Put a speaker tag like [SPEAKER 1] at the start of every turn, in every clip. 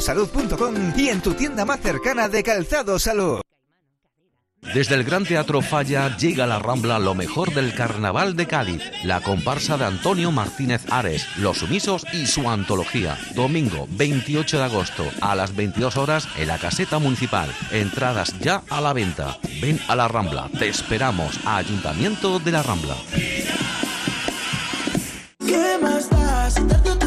[SPEAKER 1] salud.com y en tu tienda más cercana de Calzado Salud.
[SPEAKER 2] Desde el Gran Teatro Falla llega a la Rambla lo mejor del Carnaval de Cádiz, la comparsa de Antonio Martínez Ares, Los Sumisos y su antología. Domingo 28 de agosto a las 22 horas en la caseta municipal. Entradas ya a la venta. Ven a la Rambla, te esperamos. Ayuntamiento de la Rambla.
[SPEAKER 3] ¿Qué más da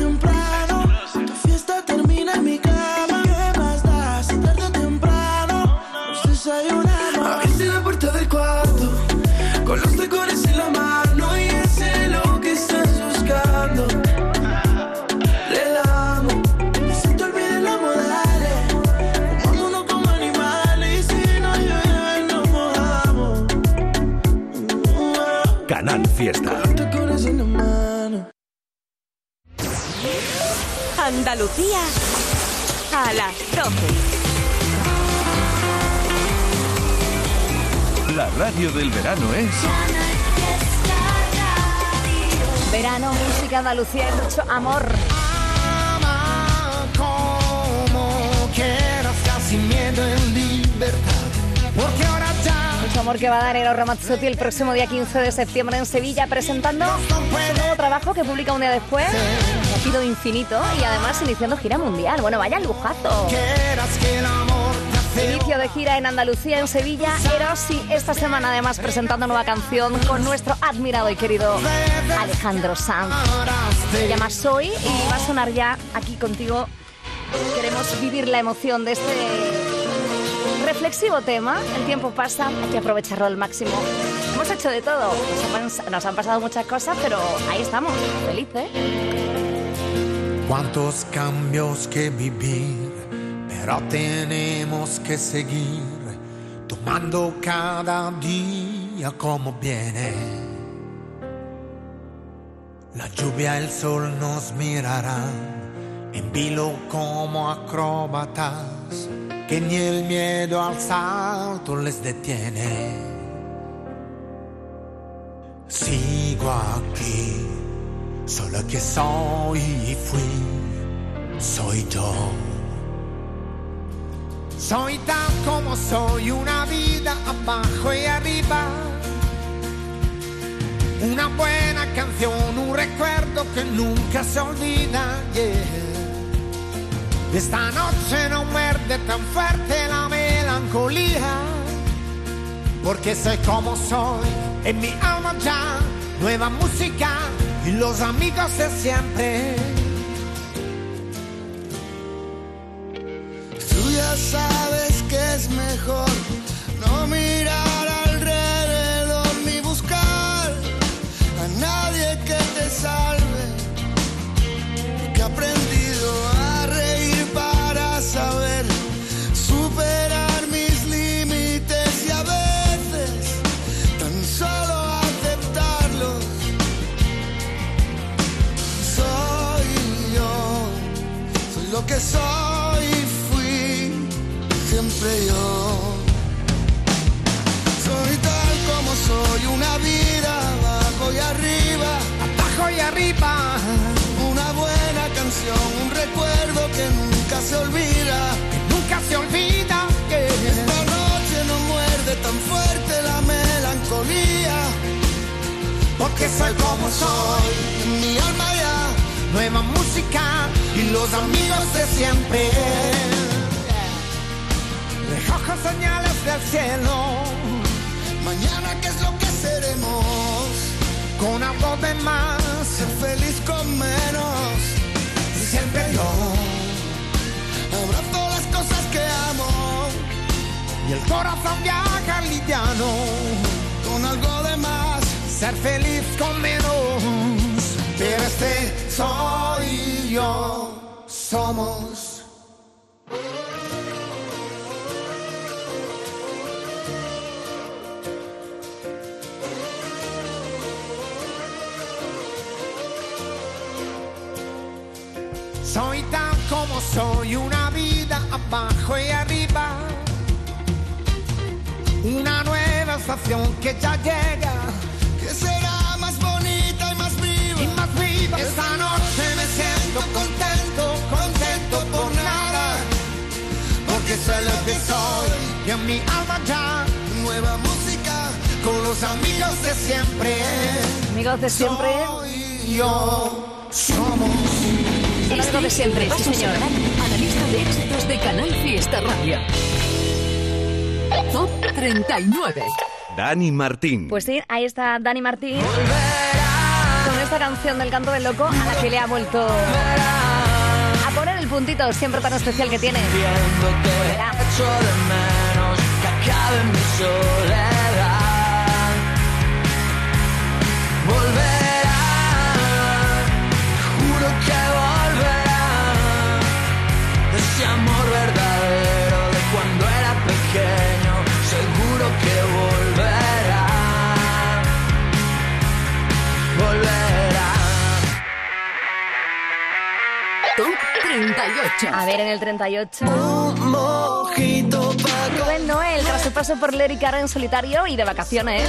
[SPEAKER 3] Fiesta.
[SPEAKER 4] Andalucía a las 12.
[SPEAKER 5] La radio del verano es
[SPEAKER 6] Verano, música, Andalucía y mucho amor.
[SPEAKER 3] Ama como quieras, casi miedo en libertad. Porque ahora
[SPEAKER 6] Mucho amor que va a dar Ero Ramazzotti el próximo día 15 de septiembre en Sevilla presentando su nuevo trabajo que publica un día después. Ha sido infinito y además iniciando gira mundial. Bueno, vaya lujazo. Inicio de gira en Andalucía, en Sevilla. Eros y esta semana además presentando nueva canción con nuestro admirado y querido Alejandro Sanz. Se llama Soy y va a sonar ya aquí contigo. Queremos vivir la emoción de este reflexivo tema. El tiempo pasa, hay que aprovecharlo al máximo. Hemos hecho de todo. Nos han, pasado muchas cosas, pero ahí estamos, felices.
[SPEAKER 7] Cuántos cambios que vivir, pero tenemos que seguir tomando cada día como viene. La lluvia, el sol nos mirarán en vilo como acróbatas, que ni el miedo al salto les detiene. Sigo aquí, solo que soy y fui, soy yo. Soy tan como soy, una vida abajo y arriba. Una buena canción, un recuerdo que nunca se olvida. Esta noche no muerde tan fuerte la melancolía, porque soy como soy, en mi alma ya, nueva música y los amigos de siempre.
[SPEAKER 3] Tú ya sabes que es mejor no mirar que soy y fui siempre yo. Soy tal como soy, una vida abajo y arriba,
[SPEAKER 7] Abajo y arriba,
[SPEAKER 3] una buena canción, un recuerdo que nunca se olvida.
[SPEAKER 7] nunca se olvida que
[SPEAKER 3] Esta noche no muerde tan fuerte la melancolía,
[SPEAKER 7] porque soy como soy.
[SPEAKER 3] en mi alma ya
[SPEAKER 7] Nueva música y los amigos de siempre. Recojo señales del cielo
[SPEAKER 3] mañana qué es lo que seremos.
[SPEAKER 7] con algo de más.
[SPEAKER 3] Ser feliz con menos.
[SPEAKER 7] Y siempre yo
[SPEAKER 3] Abrazo las cosas que amo.
[SPEAKER 7] y el corazón viaja liviano.
[SPEAKER 3] Con algo de más.
[SPEAKER 7] Ser feliz con menos. Pero este soy yo.
[SPEAKER 3] Somos.
[SPEAKER 7] Soy tan como soy, una vida abajo y arriba. Una nueva estación que ya llega Esta noche me siento contento, contento por nada. Porque soy lo que soy y en mi alma ya nueva música con los amigos de siempre.
[SPEAKER 8] Amigos de siempre.
[SPEAKER 7] Soy yo somos
[SPEAKER 8] algo de siempre, sí, señor.
[SPEAKER 9] A la lista de éxitos de Canal Fiesta Radio. Top 39.
[SPEAKER 5] Dani Martín.
[SPEAKER 8] Pues sí, ahí está Dani Martín. ¡Volver! Esta canción del canto del loco a la que le ha vuelto a poner el puntito siempre tan especial que tiene. Volverá.
[SPEAKER 9] 38.
[SPEAKER 8] A ver, en el 38.
[SPEAKER 6] Un mojito
[SPEAKER 8] Noel, tras su paso por Lérica en solitario y de vacaciones.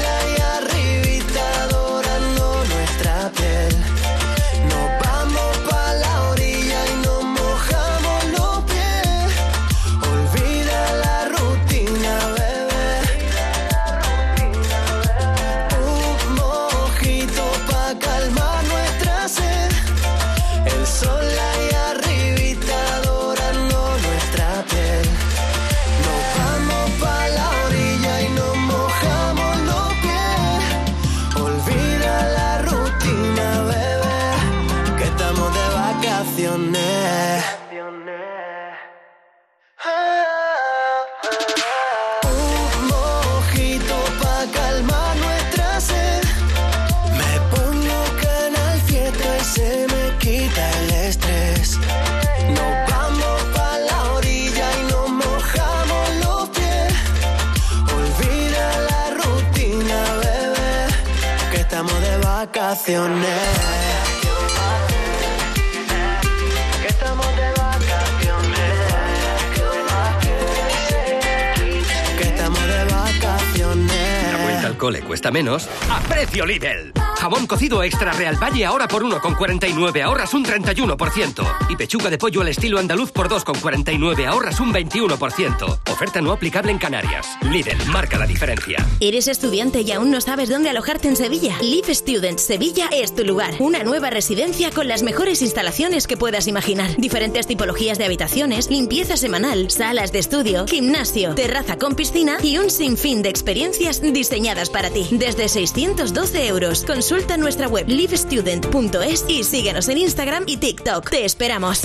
[SPEAKER 10] Cole cuesta menos. ¡A precio Lidl! Jabón cocido extra Real Valle ahora por 1,49 ahorras un 31%. Y pechuga de pollo al estilo andaluz por 2,49 ahorras un 21%. Oferta no aplicable en Canarias. Lidl marca la diferencia.
[SPEAKER 4] ¿Eres estudiante y aún no sabes dónde alojarte en Sevilla? Live Student Sevilla es tu lugar. Una nueva residencia con las mejores instalaciones que puedas imaginar. Diferentes tipologías de habitaciones, limpieza semanal, salas de estudio, gimnasio, terraza con piscina y un sinfín de experiencias diseñadas para ti. Desde 612 euros. Consulta nuestra web livestudent.es y síguenos en Instagram y TikTok. Te esperamos.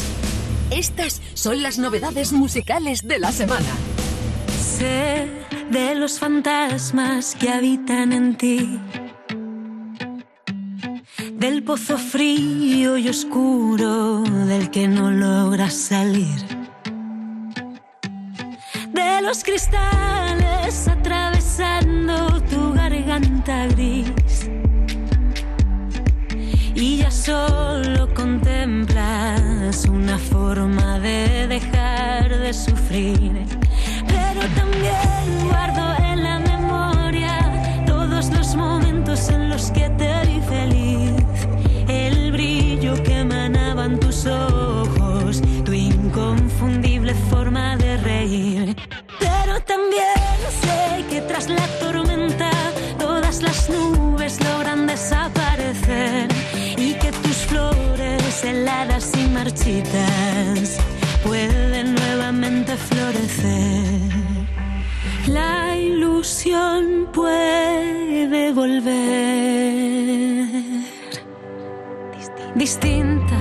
[SPEAKER 9] Estas son las novedades musicales de la semana.
[SPEAKER 11] Sé de los fantasmas que habitan en ti. Del pozo frío y oscuro del que no logras salir. De los cristales atravesando tu garganta gris. Solo contemplas una forma de dejar de sufrir. Pero también guardo en la memoria todos los momentos en los que te vi feliz. El brillo que emanaban tus ojos, marchitas pueden nuevamente florecer. La ilusión puede volver distinta,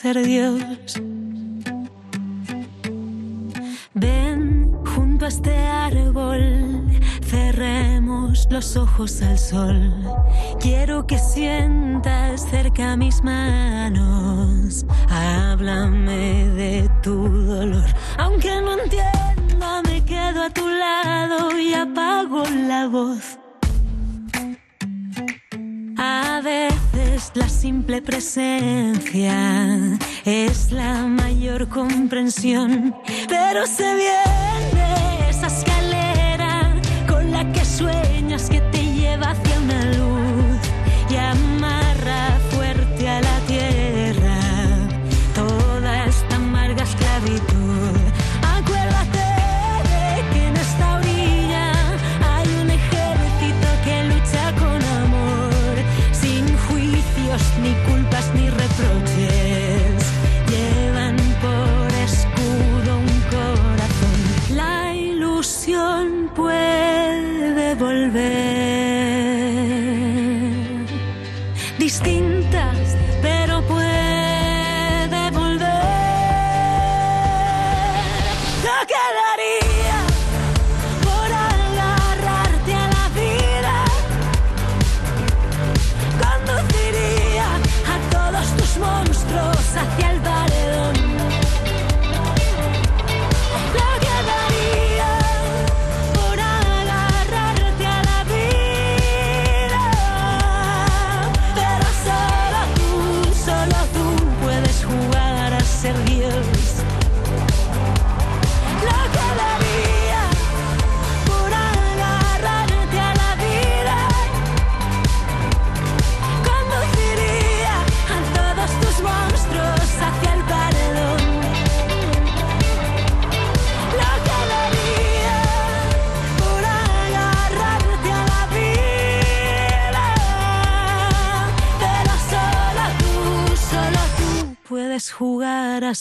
[SPEAKER 11] ser Dios. Ven junto a este árbol, cerremos los ojos al sol. Quiero que sientas cerca mis manos, háblame de tu dolor. Aunque no entienda, me quedo a tu lado y apago la voz. A ver es la simple presencia, es la mayor comprensión, pero sé bien.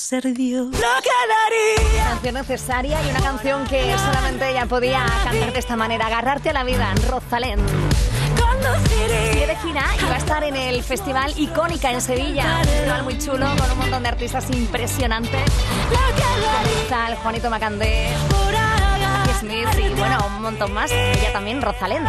[SPEAKER 11] ser Dios. Lo que daría.
[SPEAKER 6] Canción necesaria y una canción que solamente ella podía cantar de esta manera, agarrarte a la vida, Rosalén. Sigue de gira y va a estar en el festival Icónica en Sevilla. Un festival muy chulo con un montón de artistas impresionantes. Como está el Juanito Macandé, Smith y bueno, un montón más. Ella también, Rosalén.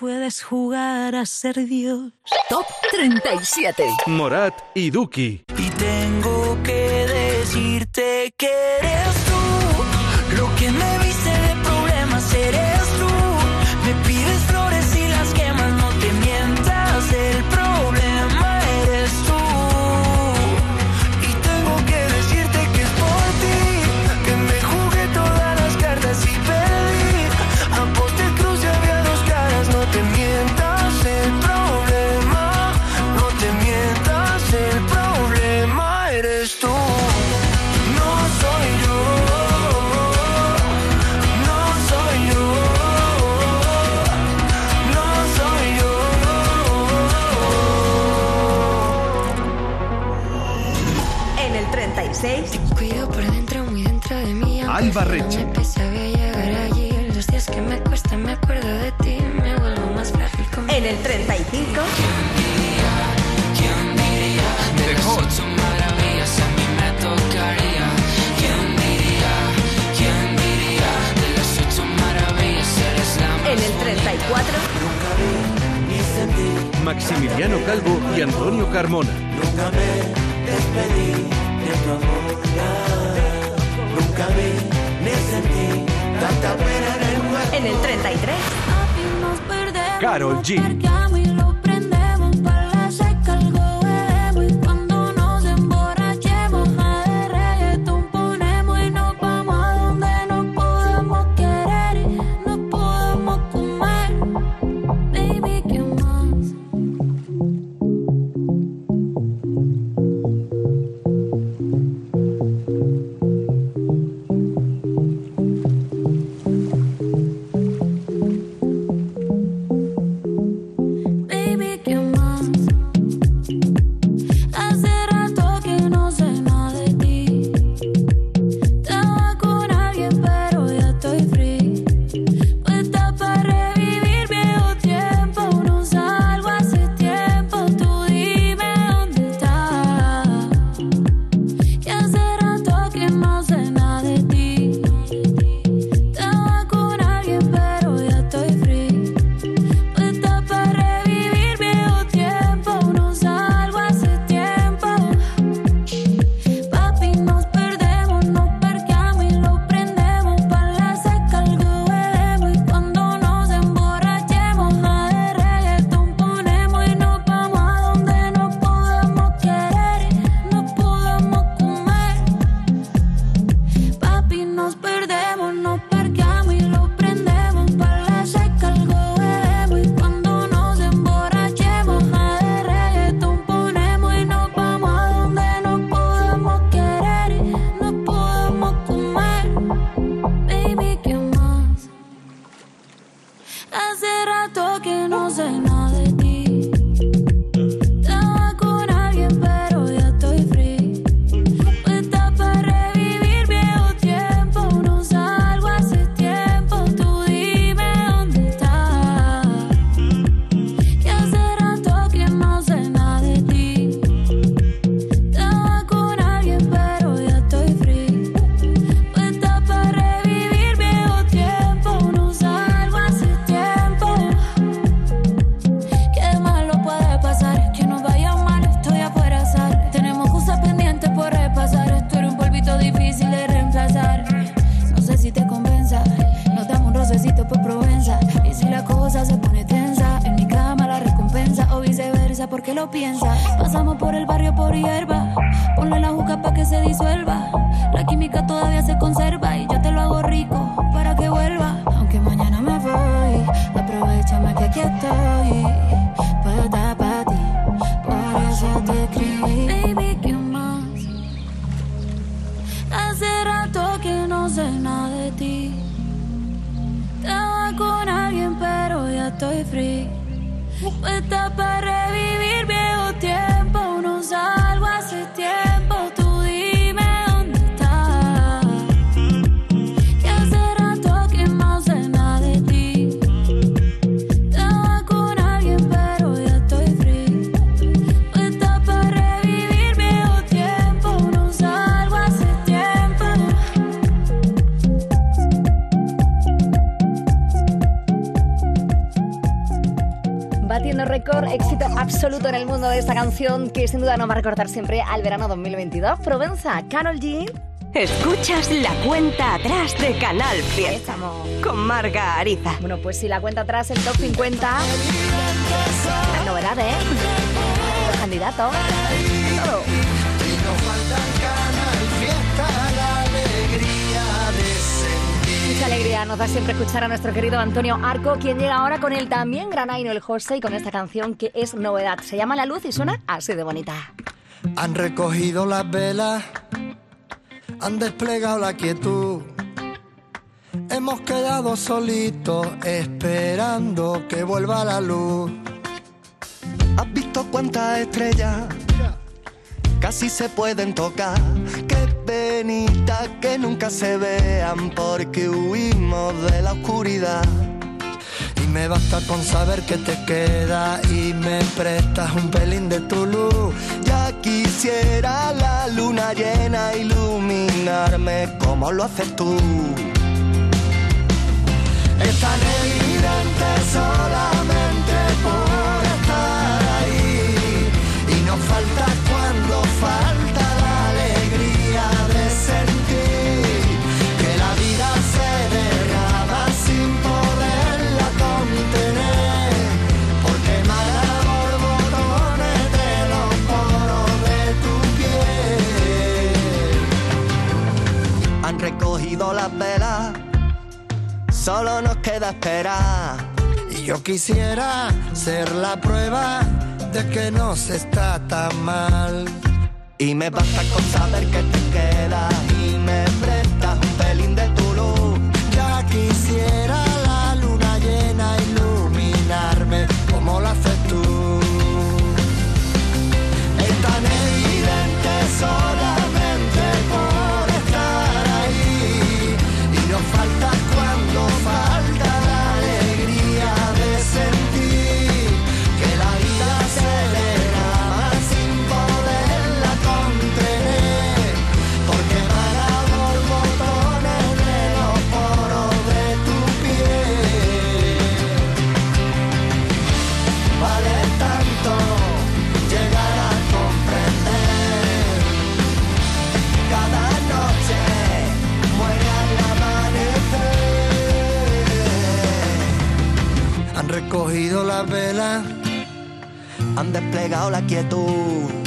[SPEAKER 11] puedes jugar a ser Dios.
[SPEAKER 9] Top 37.
[SPEAKER 5] Morat y Duki.
[SPEAKER 3] Y tengo que decirte que eres Ibarreche.
[SPEAKER 9] En el 35.
[SPEAKER 3] Mejor.
[SPEAKER 9] En el 34.
[SPEAKER 5] Maximiliano Calvo y Antonio Carmona.
[SPEAKER 3] Nunca me despedí de tu amor, nunca vi. En el
[SPEAKER 9] 33.
[SPEAKER 5] Carol G.
[SPEAKER 11] sé nada de ti. Estaba con alguien, pero ya estoy free. Puesta para revivir
[SPEAKER 6] éxito absoluto en el mundo de esta canción que sin duda nos va a recordar siempre al verano 2022. Provenza, Carol G.
[SPEAKER 4] Escuchas la cuenta atrás de Canal Fiesta. Con Marga Ariza.
[SPEAKER 6] Bueno, pues si la cuenta atrás, el top 50. Las novedades, ¿eh? Los candidatos. Mucha alegría nos da siempre escuchar a nuestro querido Antonio Arco, quien llega ahora con el también granaino el José y con esta canción que es novedad. Se llama La Luz y suena así de bonita.
[SPEAKER 12] Han recogido las velas, han desplegado la quietud. Hemos quedado solitos esperando que vuelva la luz. ¿Has visto cuántas estrellas casi se pueden tocar? Penita que nunca se vean porque huimos de la oscuridad. Y me basta con saber que te queda y me prestas un pelín de tu luz. Ya quisiera la luna llena iluminarme como lo haces tú. Es tan evidente quisiera ser la prueba de que no se está tan mal. Y me basta con saber que te quedas han desplegado la quietud.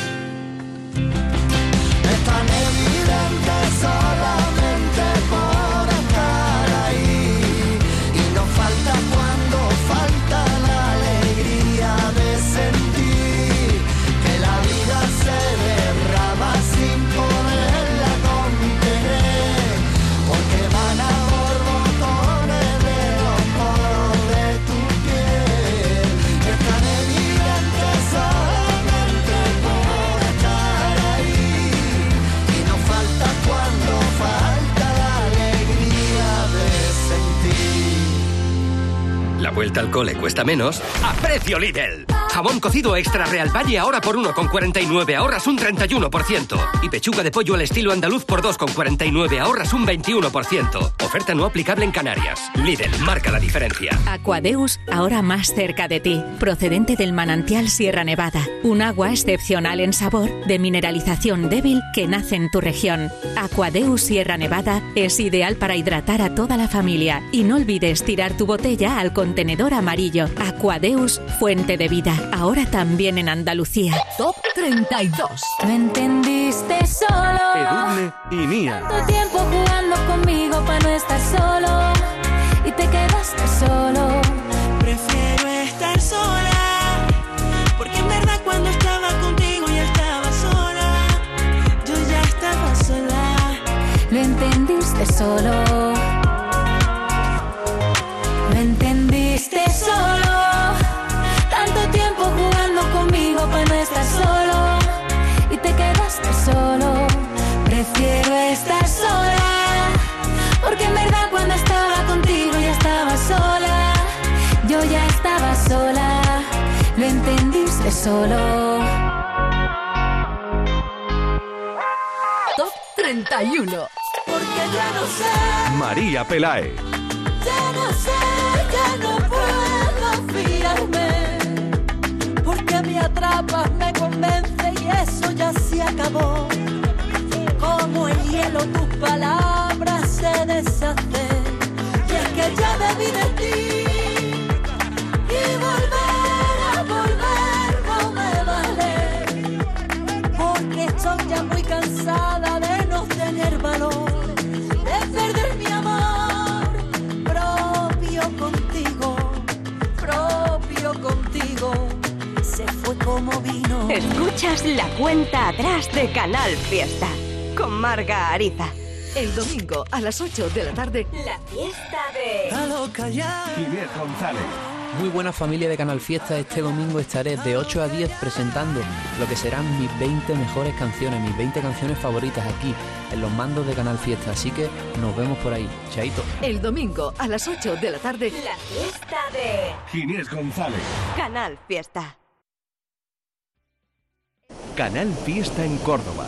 [SPEAKER 10] Vuelta al cole cuesta menos a precio Lidl. Jamón cocido extra Real Valle ahora por 1,49 ahorras un 31%. Y pechuga de pollo al estilo andaluz por 2,49 ahorras un 21%. Oferta no aplicable en Canarias. Lidl marca la diferencia.
[SPEAKER 13] Aquadeus, ahora más cerca de ti, procedente del manantial Sierra Nevada, un agua excepcional en sabor, de mineralización débil que nace en tu región. Aquadeus Sierra Nevada es ideal para hidratar a toda la familia y no olvides tirar tu botella al contenedor amarillo. Aquadeus, fuente de vida. Ahora también en Andalucía.
[SPEAKER 9] Top 32.
[SPEAKER 11] Me entendiste solo.
[SPEAKER 5] Edurne y Nia.
[SPEAKER 11] Tanto tiempo jugando conmigo para no estar solo. Y te quedaste solo.
[SPEAKER 3] Prefiero estar sola, porque en verdad cuando estaba contigo ya estaba sola. Yo ya estaba sola.
[SPEAKER 11] Lo entendiste solo. Te quedaste solo. Prefiero estar sola. Porque en verdad cuando estaba contigo ya estaba sola. Yo ya estaba sola. Lo entendiste solo.
[SPEAKER 9] Top 31.
[SPEAKER 3] Porque ya no sé,
[SPEAKER 5] María Pelae.
[SPEAKER 3] ya no sé, ya no
[SPEAKER 4] Canal Fiesta con Marga Ariza.
[SPEAKER 9] El domingo a las 8 de la tarde.
[SPEAKER 4] La fiesta de...
[SPEAKER 5] Inés González.
[SPEAKER 14] Muy buena familia de Canal Fiesta, este domingo estaré de 8 a 10 presentando lo que serán mis 20 mejores canciones, mis 20 canciones favoritas aquí en los mandos de Canal Fiesta, así que nos vemos por ahí. Chaito.
[SPEAKER 9] El domingo a las 8 de la tarde.
[SPEAKER 4] La fiesta de...
[SPEAKER 5] Inés González.
[SPEAKER 4] Canal Fiesta.
[SPEAKER 5] Canal Fiesta en Córdoba.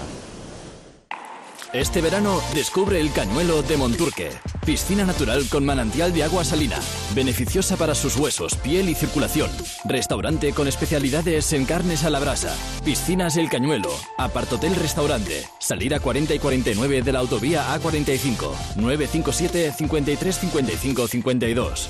[SPEAKER 15] Este verano descubre el Cañuelo de Monturque. Piscina natural con manantial de agua salina. Beneficiosa para sus huesos, piel y circulación. Restaurante con especialidades en carnes a la brasa. Piscinas El Cañuelo. Apartotel Restaurante. Salir a 40 y 49 de la autovía A45. 957 53 55 52.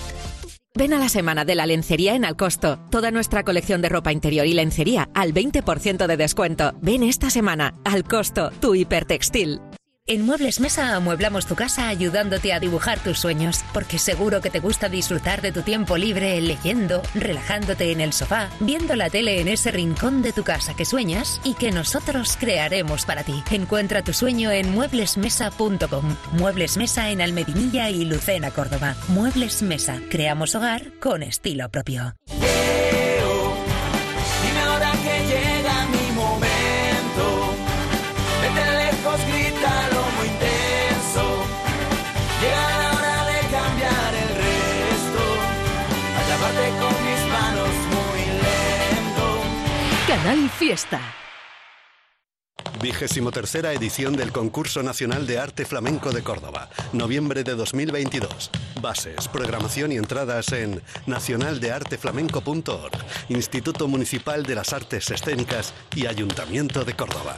[SPEAKER 13] Ven a la semana de la lencería en Alcosto. Toda nuestra colección de ropa interior y lencería al 20% de descuento. Ven esta semana. Alcosto, tu hipertextil.
[SPEAKER 16] En Muebles Mesa amueblamos tu casa ayudándote a dibujar tus sueños, porque seguro que te gusta disfrutar de tu tiempo libre leyendo, relajándote en el sofá, viendo la tele en ese rincón de tu casa que sueñas y que nosotros crearemos para ti. Encuentra tu sueño en mueblesmesa.com. Muebles Mesa en Almedinilla y Lucena, Córdoba. Muebles Mesa. Creamos hogar con estilo propio.
[SPEAKER 9] Fiesta.
[SPEAKER 17] Vigésimo tercera edición del Concurso Nacional de Arte Flamenco de Córdoba, noviembre de 2022. Bases, programación y entradas en nacionaldearteflamenco.org, Instituto Municipal de las Artes Escénicas y Ayuntamiento de Córdoba.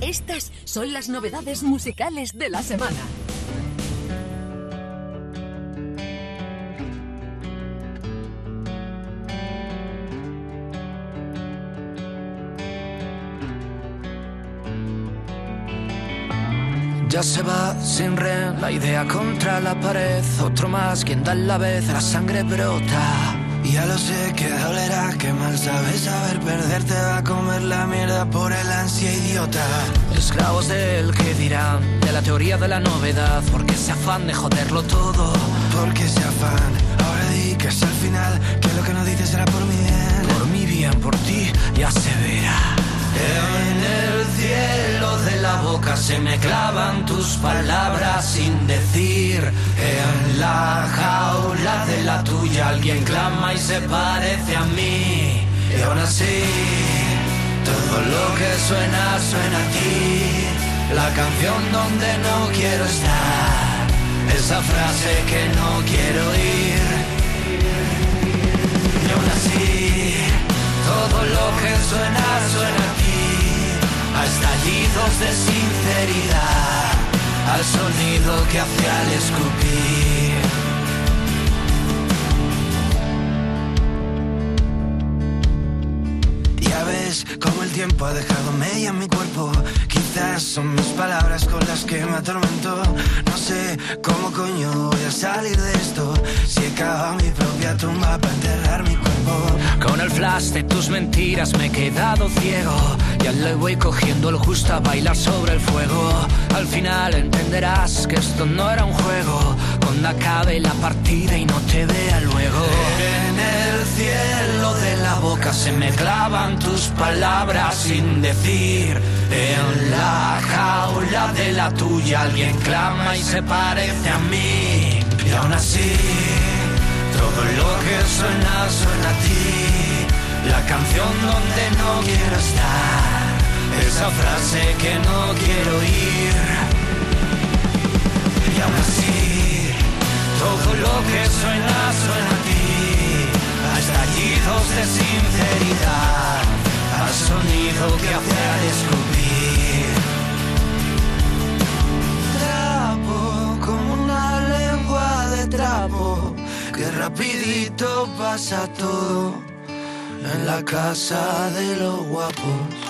[SPEAKER 9] Estas son las novedades musicales de la semana.
[SPEAKER 18] Ya se va sin red, la idea contra la pared. Otro más, quien da la vez, la sangre brota.
[SPEAKER 3] Ya lo sé que dolerá, que mal sabes saber perderte va a comer la mierda por el ansia idiota.
[SPEAKER 18] Esclavos del que dirán, de la teoría de la novedad. Porque ese afán de joderlo todo.
[SPEAKER 3] Porque ese afán, ahora di que es al final, que lo que no dices será por mi bien.
[SPEAKER 18] Por mi bien, por ti, ya se verá. Se me clavan tus palabras sin decir. En la jaula de la tuya alguien clama y se parece a mí. Y aún así, todo lo que suena, suena a ti. La canción donde no quiero estar. Esa frase que no quiero oír. Y aún así, todo lo que suena, suena a ti. A estallidos de sinceridad. Al sonido que hace al escupir. Cómo el tiempo ha dejado media en mi cuerpo. Quizás son mis palabras con las que me atormento. No sé cómo coño voy a salir de esto. Si he cavado mi propia tumba para enterrar mi cuerpo. Con el flash de tus mentiras me he quedado ciego. Ya le voy cogiendo el justo a bailar sobre el fuego. Al final entenderás que esto no era un juego. Cuando acabe la partida y no te vea luego. En el cielo de la boca se me clavan tus palabras sin decir. En la jaula de la tuya alguien clama y se parece a mí. Y aún así, todo lo que suena, suena a ti. La canción donde no quiero estar. Esa frase que no quiero oír. Y aún así, todo lo que suena, suena a ti. A estallidos de sinceridad. Al sonido que hace al escupir. Trapo como una lengua de trapo. Que rapidito pasa todo en la casa de los guapos.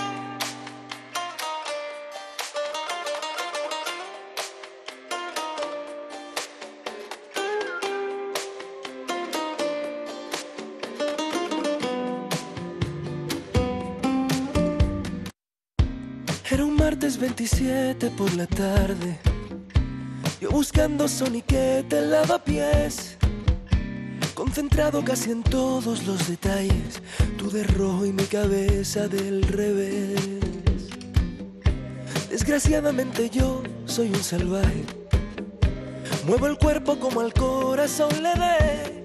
[SPEAKER 3] 27 por la tarde. Yo buscando soniquete lavapiés. Concentrado casi en todos los detalles. Tú de rojo y mi cabeza del revés. Desgraciadamente yo soy un salvaje. Muevo el cuerpo como al corazón le dé.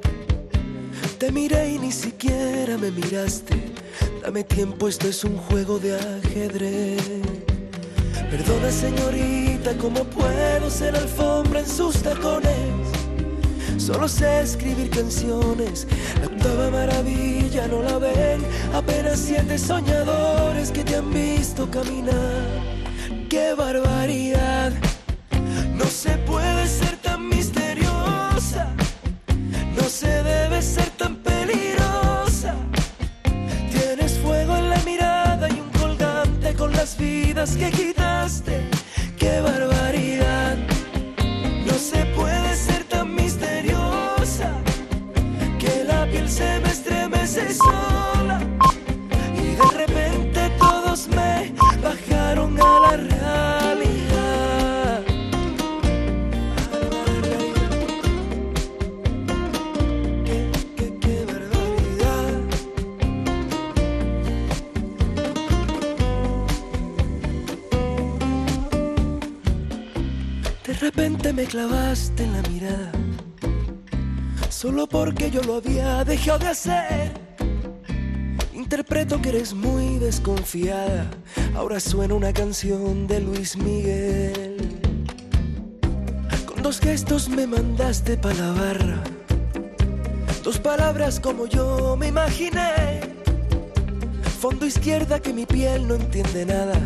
[SPEAKER 3] Te miré y ni siquiera me miraste. Dame tiempo, esto es un juego de ajedrez. Perdona señorita, ¿cómo puedo ser alfombra en sus tacones? Solo sé escribir canciones, la octava maravilla no la ven. Apenas siete soñadores que te han visto caminar. ¡Qué barbaridad! No se puede ser tan misteriosa, no se debe ser tan peligrosa. Tienes fuego en la mirada y un colgante con las vidas que Stay. Me clavaste en la mirada, solo porque yo lo había dejado de hacer. Interpreto que eres muy desconfiada, ahora suena una canción de Luis Miguel. Con dos gestos me mandaste pa' la barra, dos palabras como yo me imaginé. Fondo izquierda que mi piel no entiende nada,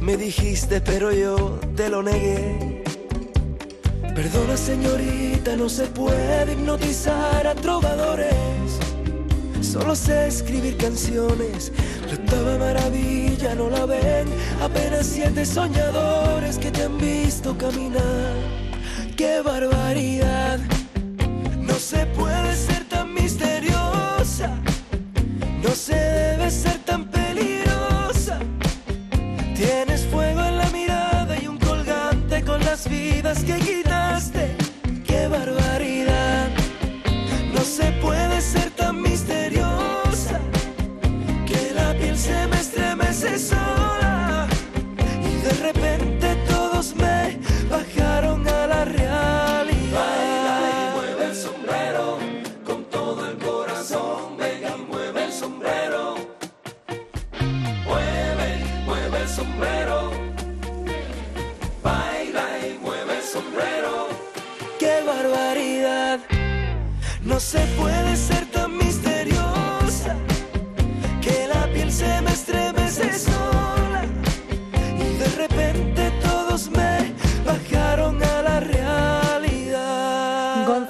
[SPEAKER 3] me dijiste pero yo te lo negué. Perdona señorita, no se puede hipnotizar a trovadores. Solo sé escribir canciones, la octava maravilla no la ven. Apenas siete soñadores que te han visto caminar. ¡Qué barbaridad! No se puede ser tan misteriosa, no se debe ser tan peligrosa. Tienes fuego en la mirada y un colgante con las vidas que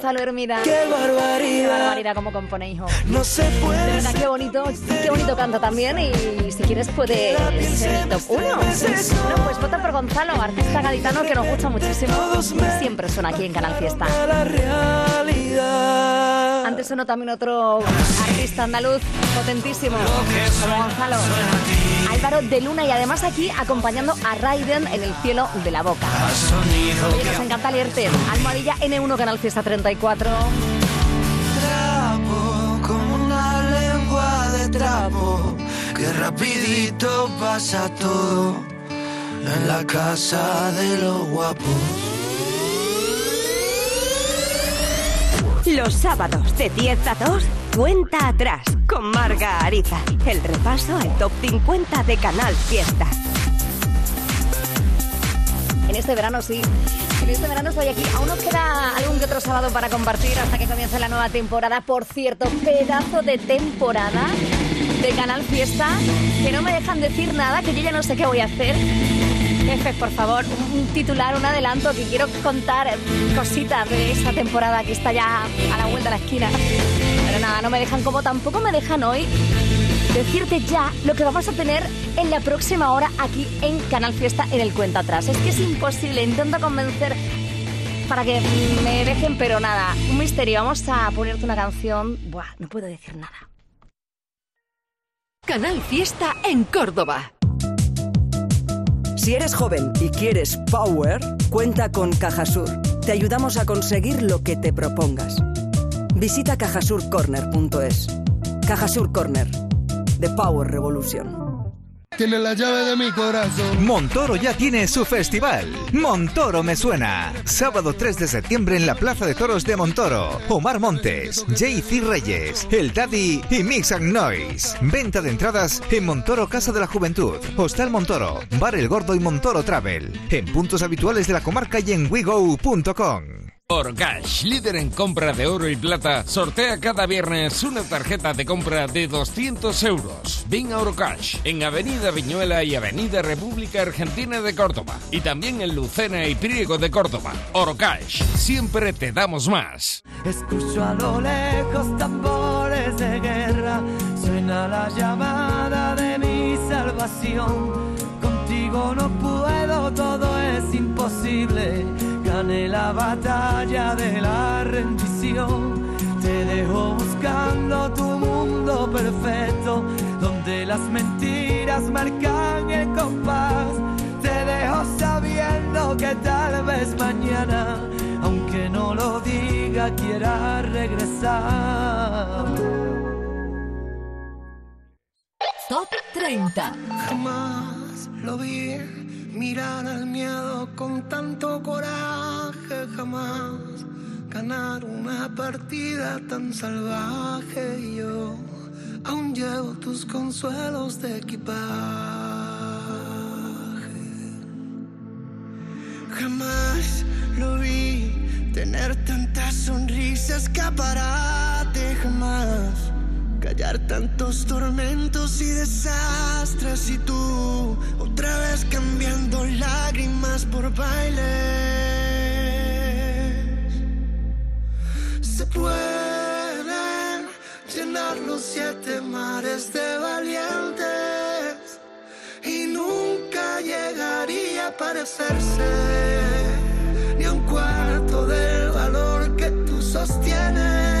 [SPEAKER 6] Gonzalo Hermida.
[SPEAKER 3] ¡Qué
[SPEAKER 6] Qué
[SPEAKER 3] barbaridad!
[SPEAKER 6] barbaridad como compone, hijo.
[SPEAKER 3] No se
[SPEAKER 6] De
[SPEAKER 3] puede
[SPEAKER 6] verdad, qué bonito, qué bonito canta también y si quieres puede ser el top 1. Bueno, pues vota por Gonzalo, artista gaditano que nos gusta muchísimo siempre suena aquí en Canal Fiesta.
[SPEAKER 3] la realidad.
[SPEAKER 6] Antes sonó también otro artista andaluz potentísimo, Gonzalo. Álvaro de Luna y además aquí acompañando a Raiden en el cielo de la boca. Oye, nos encanta leerte. Almohadilla N1 Canal Fiesta 34.
[SPEAKER 19] trapo, como una lengua de trapo, que rapidito pasa todo en la casa de los guapos.
[SPEAKER 4] Los sábados de 10 a 2, cuenta atrás con Marga Ariza. El repaso al top 50 de Canal Fiesta.
[SPEAKER 6] En este verano sí. En este verano estoy aquí. Aún nos queda algún que otro sábado para compartir hasta que comience la nueva temporada. Por cierto, pedazo de temporada de Canal Fiesta que no me dejan decir nada, que yo ya no sé qué voy a hacer. Jefes, por favor, un titular, un adelanto, que quiero contar cositas de esta temporada que está ya a la vuelta de la esquina. Pero nada, no me dejan como tampoco me dejan hoy decirte ya lo que vamos a tener en la próxima hora aquí en Canal Fiesta en el Cuenta Atrás. Es que es imposible, intento convencer para que me dejen, pero nada, un misterio. Vamos a ponerte una canción. Buah, no puedo decir nada.
[SPEAKER 9] Canal Fiesta en Córdoba.
[SPEAKER 20] Si eres joven y quieres power, cuenta con Cajasur. Te ayudamos a conseguir lo que te propongas. Visita cajasurcorner.es. Cajasur Corner. The Power Revolution.
[SPEAKER 12] Tiene la llave de mi corazón.
[SPEAKER 21] Montoro ya tiene su festival. Montoro me suena. Sábado 3 de septiembre en la Plaza de Toros de Montoro. Omar Montes, JC Reyes, El Daddy y Mix and Noise. Venta de entradas en Montoro Casa de la Juventud, Hostal Montoro, Bar El Gordo y Montoro Travel. En puntos habituales de la comarca y en wigo.com.
[SPEAKER 22] Orcash, líder en compra de oro y plata, sortea cada viernes una tarjeta de compra de 200 euros. Ven a Orocash, en Avenida Viñuela y Avenida República Argentina de Córdoba. Y también en Lucena y Priego de Córdoba. Orocash, siempre te damos más.
[SPEAKER 3] Escucho a lo lejos tambores de guerra, suena la llamada de mi salvación. Contigo no puedo, todo es imposible. Gané la batalla de la rendición. Te dejo buscando tu mundo perfecto, donde las mentiras marcan el compás. Te dejo sabiendo que tal vez mañana, aunque no lo diga, quiera regresar.
[SPEAKER 9] Top 30.
[SPEAKER 19] Jamás lo vi mirar al miedo con tanto coraje, jamás ganar una partida tan salvaje. Y yo aún llevo tus consuelos de equipaje. Jamás lo vi tener tantas sonrisas, escaparate, jamás callar tantos tormentos y desastres y tú otra vez cambiando lágrimas por bailes. Se pueden llenar los siete mares de valientes y nunca llegaría a parecerse ni a un cuarto del valor que tú sostienes.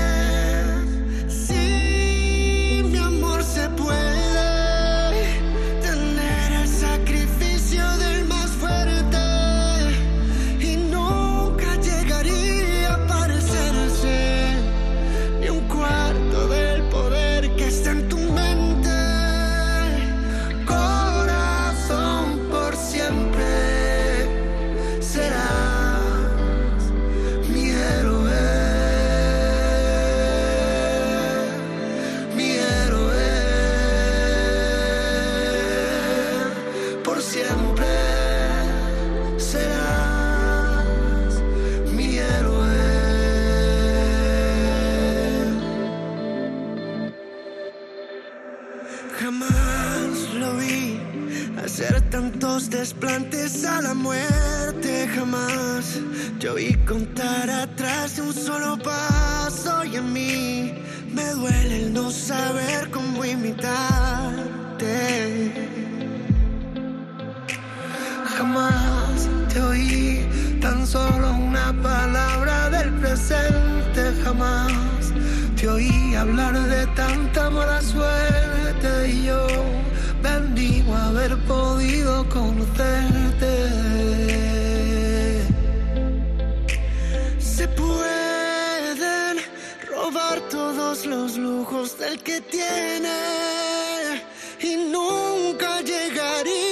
[SPEAKER 19] Desplantes a la muerte jamás. Yo oí contar atrás de un solo paso y a mí me duele el no saber cómo imitarte. Jamás te oí tan solo una palabra del presente, jamás te oí hablar de tanta mala suerte y yo haber podido conocerte. Se pueden robar todos los lujos del que tiene y nunca llegaría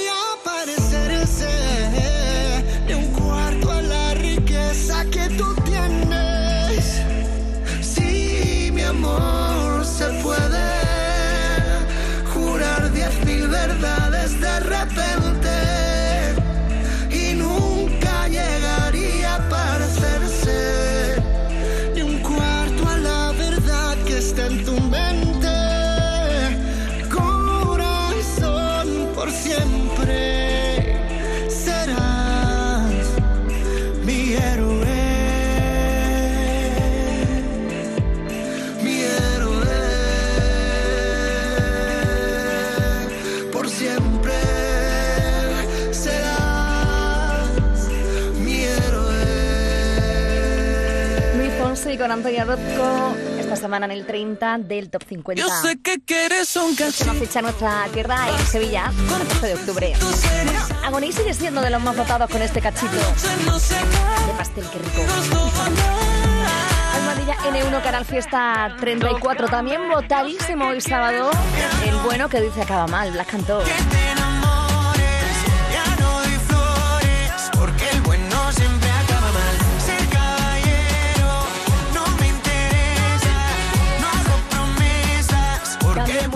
[SPEAKER 6] con Antonio Orozco esta semana en el 30 del Top 50.
[SPEAKER 19] Yo sé que quieres un
[SPEAKER 6] Próxima fecha nuestra tierra en Sevilla, el 12 de octubre. Bueno, Agoní sigue siendo de los más votados con este cachito de pastel, qué rico. Almohadilla N1 Canal Fiesta 34, también votadísimo hoy sábado. El bueno que dice acaba mal, Blas cantó.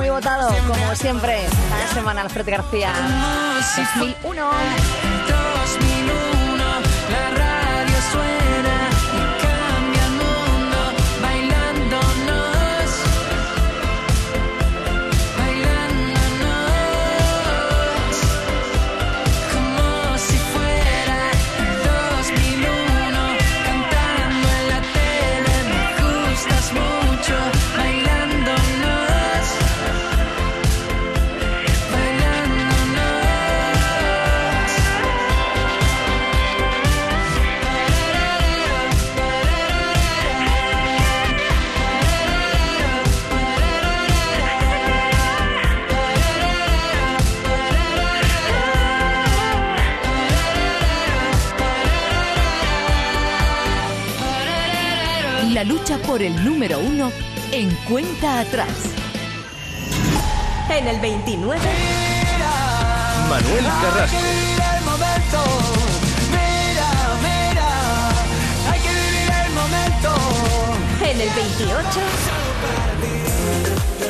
[SPEAKER 6] Muy votado, como siempre, cada semana Alfred García. 2001.
[SPEAKER 19] 2001,
[SPEAKER 9] por el número uno en cuenta atrás.
[SPEAKER 4] En el 29.
[SPEAKER 5] Manuel Carrasco.
[SPEAKER 19] el momento. Mira, mira, hay que vivir el momento.
[SPEAKER 4] En el 28.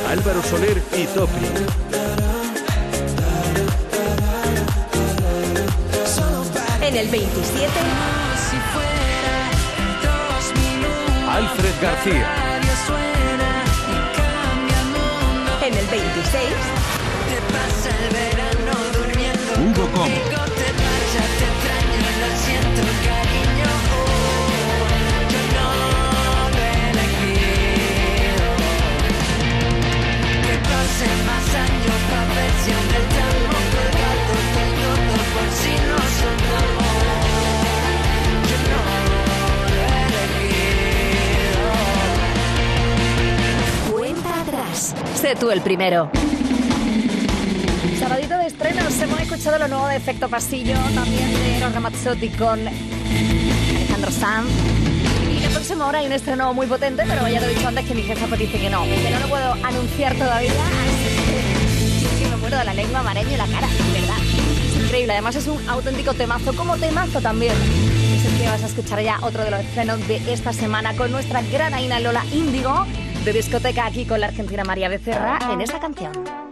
[SPEAKER 5] Álvaro Soler y Topi.
[SPEAKER 4] En el 27.
[SPEAKER 5] Alfred García.
[SPEAKER 19] radio suena y cambia el mundo.
[SPEAKER 4] En el 26.
[SPEAKER 19] Te pasa el verano durmiendo.
[SPEAKER 5] Hugo Com.
[SPEAKER 19] Conmigo te marchas, te extraño, lo siento, cariño. Oh, yo no lo he elegido. Que pasen más años para ver si en el tiempo colgado tengo dos por si no soltamos.
[SPEAKER 4] Sé tú el primero.
[SPEAKER 6] Sabadito de estrenos, hemos escuchado lo nuevo de Efecto Pasillo, también de Eros Ramazzotti con Alejandro Sanz. Y la próxima hora hay un estreno muy potente, pero ya te he dicho antes que mi jefa pues dice que no, que no lo puedo anunciar todavía, así que, me muero de la lengua, amareño y la cara, de verdad. Es increíble, además es un auténtico temazo, como temazo también. Que vas a escuchar ya otro de los estrenos de esta semana con nuestra gran Aina Lola Índigo de discoteca aquí con la argentina María Becerra en esta canción.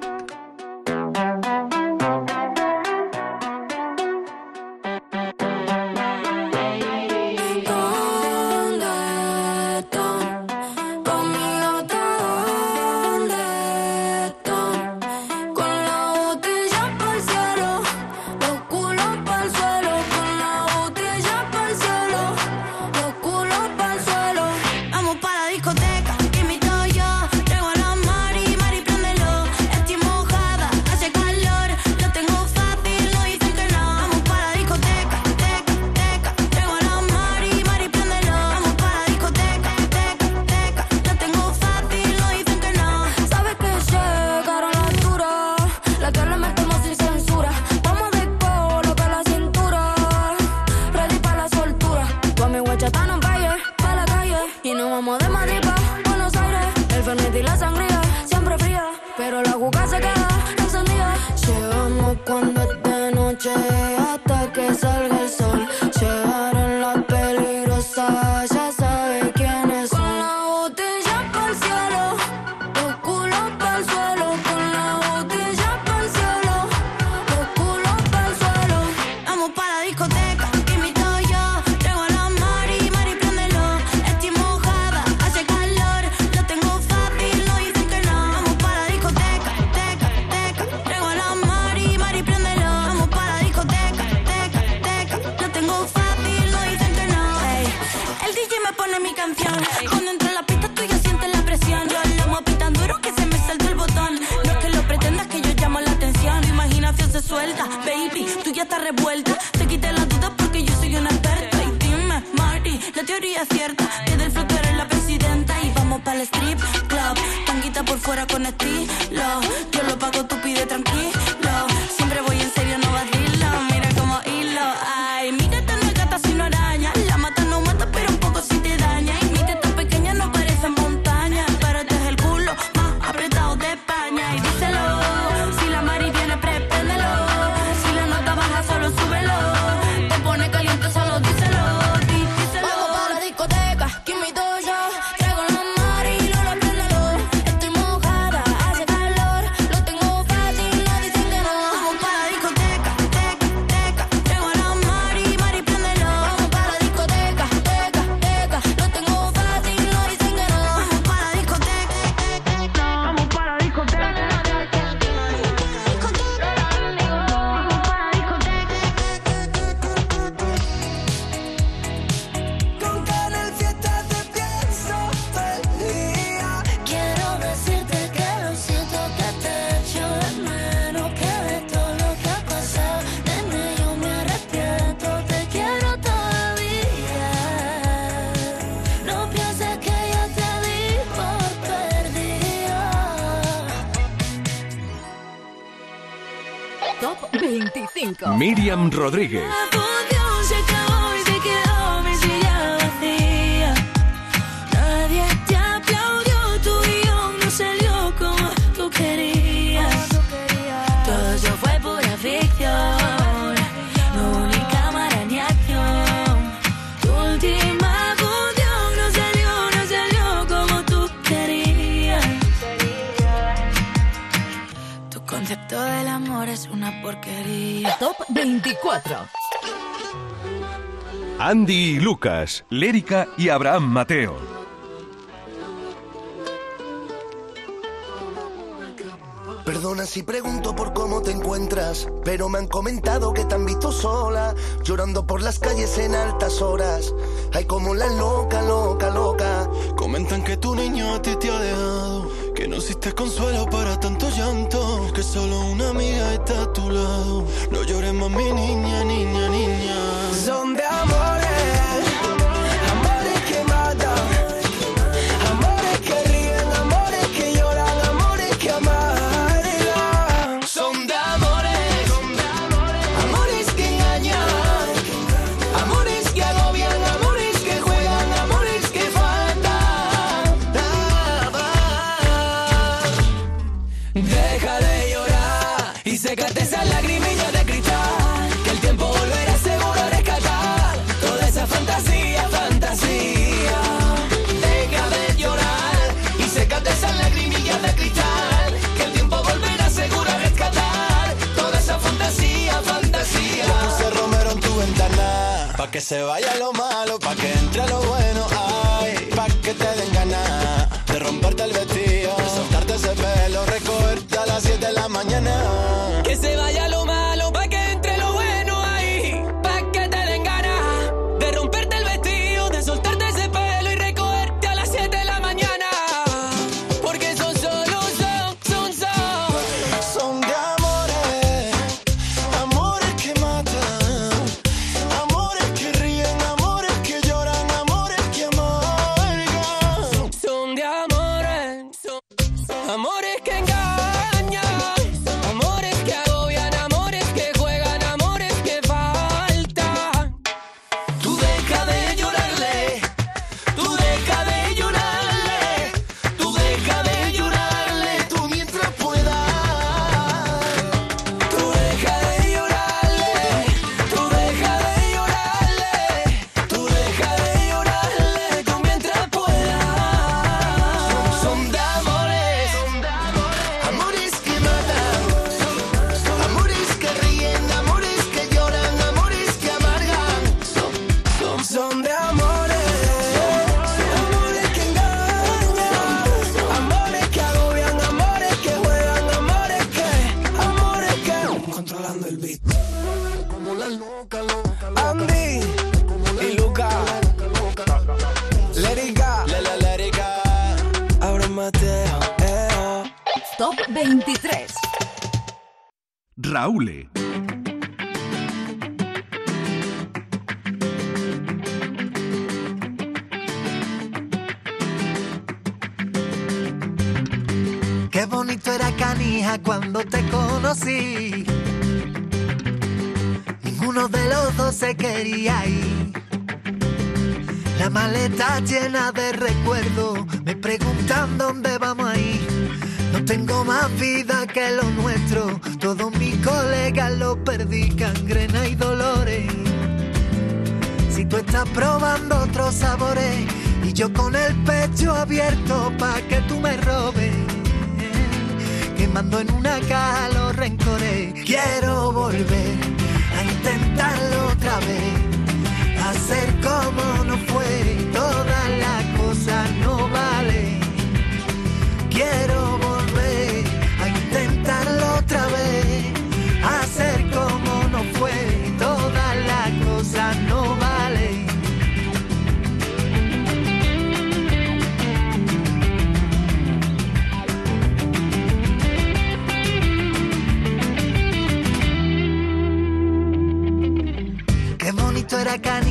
[SPEAKER 11] acierto.
[SPEAKER 5] Miriam Rodríguez.
[SPEAKER 9] una porquería.
[SPEAKER 11] Top 24.
[SPEAKER 5] Andy y Lucas, Lérica y Abraham Mateo.
[SPEAKER 8] Perdona si pregunto por cómo te encuentras, pero me han comentado que te han visto sola, llorando por las calles en altas horas. Hay como la loca, loca, loca.
[SPEAKER 3] Comentan que tu niño a ti te ha dejado, que no hiciste consuelo para tanto llanto solo una amiga está a tu lado. No llores más, mi niña, niña, niña. se vaya lo malo, pa' que entre lo bueno, ay, pa' que te den ganas de romperte
[SPEAKER 18] maleta llena de recuerdos, me preguntan dónde vamos a ir. No tengo más vida que lo nuestro, todos mis colegas lo perdí, cangrena y dolores. Si tú estás probando otros sabores y yo con el pecho abierto pa' que tú me robes, quemando en una caja los rencores, quiero volver a intentarlo otra vez como no fue y todas las cosas no valen. Quiero volver a intentarlo otra vez, hacer como no fue y todas las cosas no valen. Qué bonito era canija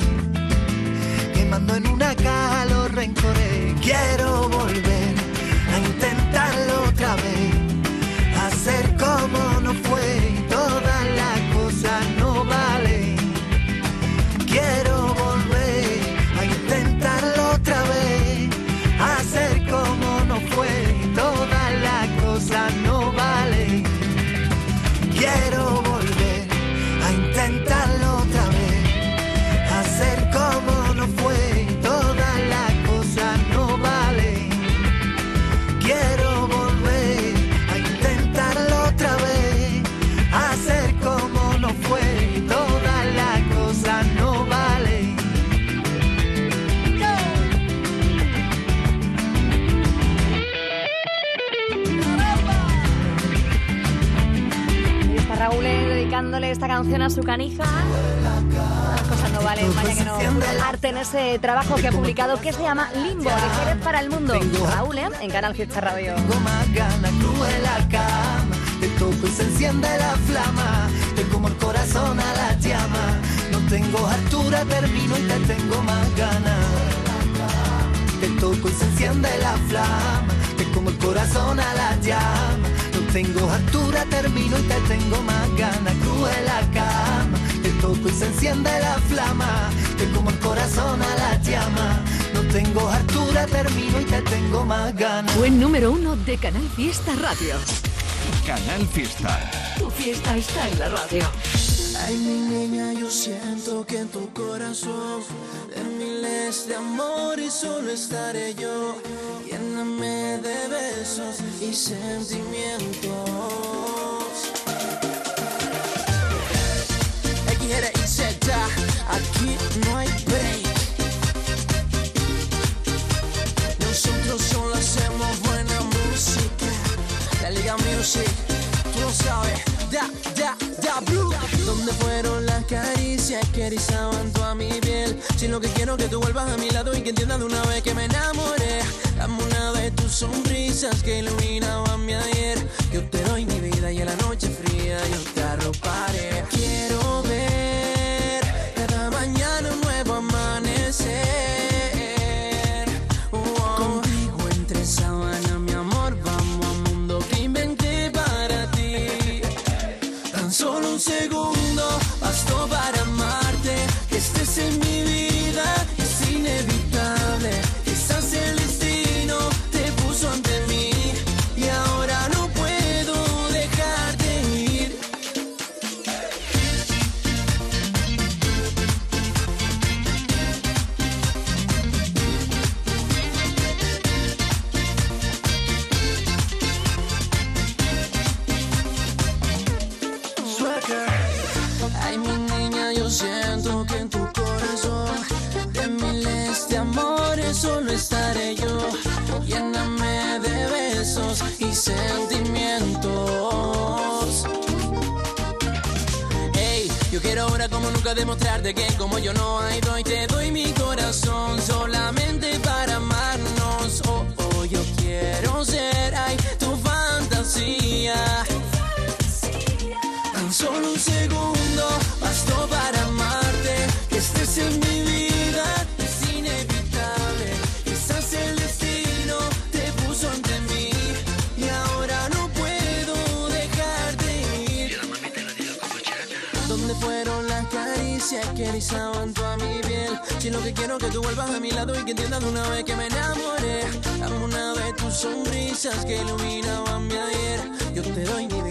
[SPEAKER 18] quemando en una caja los rencores. Quiero volver a intentarlo otra vez, hacer como no fue
[SPEAKER 6] su canija. Las cosas no valen, vaya que no. Arte en ese trabajo que ha publicado que se llama Limbo, Jerez para el Mundo. Raúl, ¿eh? en Canal Fiesta Radio.
[SPEAKER 18] Te toco y se enciende la flama, te como el corazón a la llama, no tengo altura, termino y te tengo más ganas. Te toco y se enciende la flama, te como el corazón a la llama, no tengo altura, termino y te tengo más ganas. Cama, te toco y se enciende la flama, te como el corazón a la llama, no tengo altura, termino y te tengo más ganas.
[SPEAKER 9] Buen número uno de Canal Fiesta Radio.
[SPEAKER 5] Canal Fiesta.
[SPEAKER 9] Tu fiesta está en la radio.
[SPEAKER 3] Ay, mi niña, yo siento que en tu corazón de miles de amor y solo estaré yo. Lléname de besos y sentimientos. X, Y, Z, aquí no hay break. Nosotros solo hacemos buena música. La Liga Music, tú lo sabes. Da, da, da, blue. ¿Dónde fueron las caricias que erizaban toda mi piel? Si lo que quiero es que tú vuelvas a mi lado y que entiendas de una vez que me enamoré. Dame una de tus sonrisas que iluminaban que como yo no hay toda mi piel? Si lo que quiero es que tú vuelvas a mi lado y que entiendas de una vez que me enamoré. Dame una vez tus sonrisas que iluminaban mi ayer. Yo te doy mi vida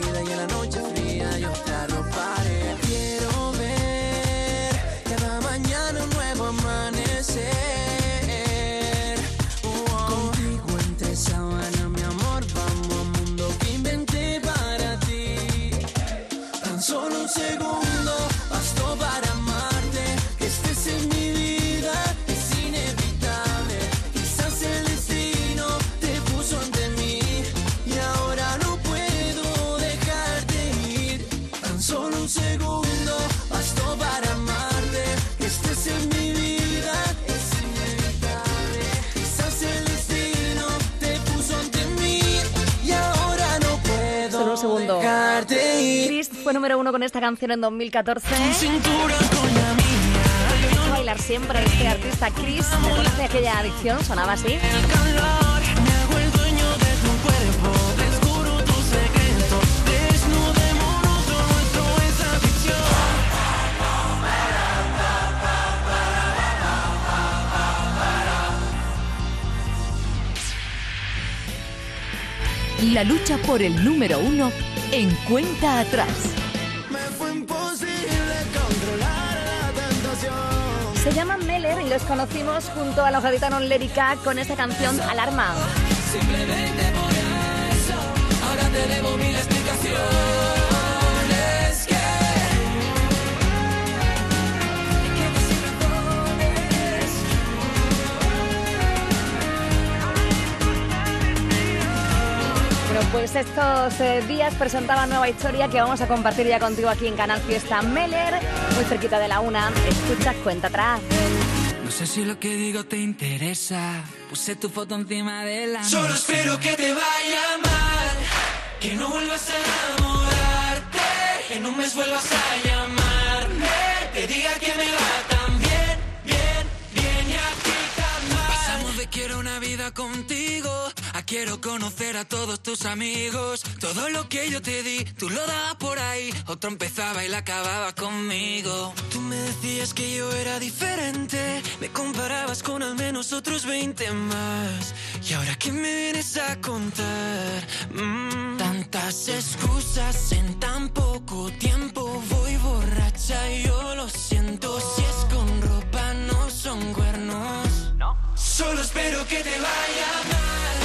[SPEAKER 6] fue número uno con esta canción en 2014. Bailar siempre este artista Chris. ¿Reconoce aquella adicción? Sonaba así.
[SPEAKER 9] La lucha por el número uno en cuenta atrás.
[SPEAKER 6] Se llama Meller y los conocimos junto a los gaditanos Lérica con esta canción Alarma.
[SPEAKER 3] Simplemente por eso, ahora te debo mil explicaciones. Que
[SPEAKER 6] Bueno, pues estos eh, días presentaba nueva historia que vamos a compartir ya contigo aquí en Canal Fiesta Meller, muy cerquita de la una. Escucha, cuenta atrás.
[SPEAKER 23] No sé si lo que digo te interesa. Puse tu foto encima de la
[SPEAKER 3] Solo
[SPEAKER 23] mesa.
[SPEAKER 3] espero que te vaya mal, que no vuelvas a enamorarte, que un mes vuelvas a llamarme, te diga que me va tan bien, bien, bien y a ti tan mal.
[SPEAKER 23] Pasamos de quiero una vida contigo a quiero conocer a todos tus amigos. Todo lo que yo te di, tú lo dabas por ahí. Otro empezaba y la acababa conmigo.
[SPEAKER 3] Tú me decías que yo era diferente, me comparabas con al menos otros 20 más. Y ahora que me vienes a contar, Mm.
[SPEAKER 23] Tantas excusas en tan poco tiempo. Voy borracha y yo lo siento. Si es con ropa, no son cuernos.
[SPEAKER 3] Solo espero que te vaya mal,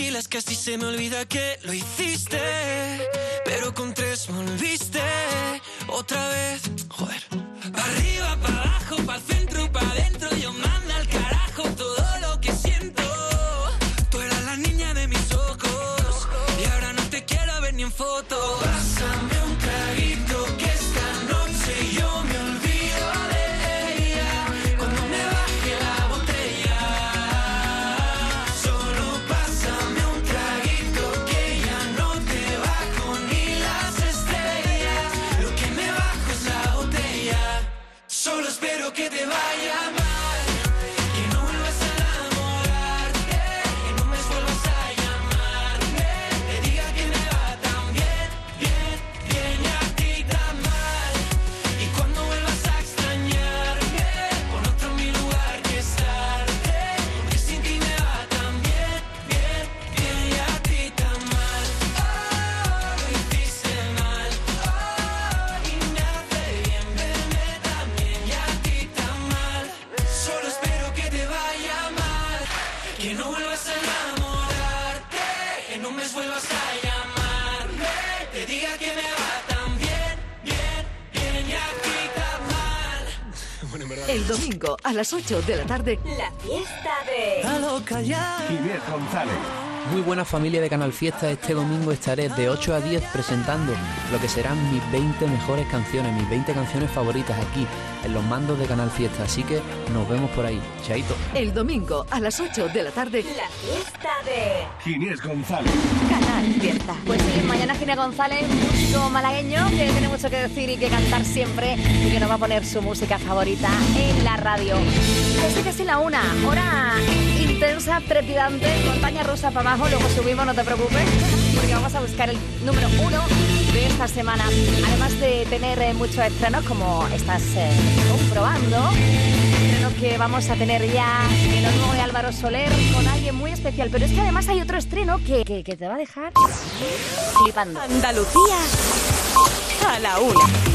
[SPEAKER 23] tequilas casi se me olvida que lo hiciste. Pero con tres volviste otra vez. Joder. Arriba, para abajo, para centro, para adentro.
[SPEAKER 3] Las
[SPEAKER 20] 8 de la tarde.
[SPEAKER 4] La fiesta de...
[SPEAKER 21] Inés González.
[SPEAKER 14] Muy buena familia de Canal Fiesta, este domingo estaré de 8 a 10 presentando lo que serán mis 20 mejores canciones, mis 20 canciones favoritas aquí en los mandos de Canal Fiesta, así que nos vemos por ahí. Chaito.
[SPEAKER 20] El domingo a las 8 de la tarde.
[SPEAKER 4] La fiesta de...
[SPEAKER 21] Inés González.
[SPEAKER 6] Canal Fiesta. Pues sí, mañana Gina González, músico malagueño que tiene mucho que decir y que cantar siempre y que nos va a poner su música favorita en la radio. Que sí, la una. Hora intensa, trepidante, montaña rusa para abajo, luego subimos, no te preocupes, vamos a buscar el número uno de esta semana. Además de tener eh, muchos estrenos, como estás eh, comprobando, estrenos que vamos a tener ya en lo nuevo de Álvaro Soler con alguien muy especial. Pero es que además hay otro estreno que, que te va a dejar flipando.
[SPEAKER 4] Andalucía a la una.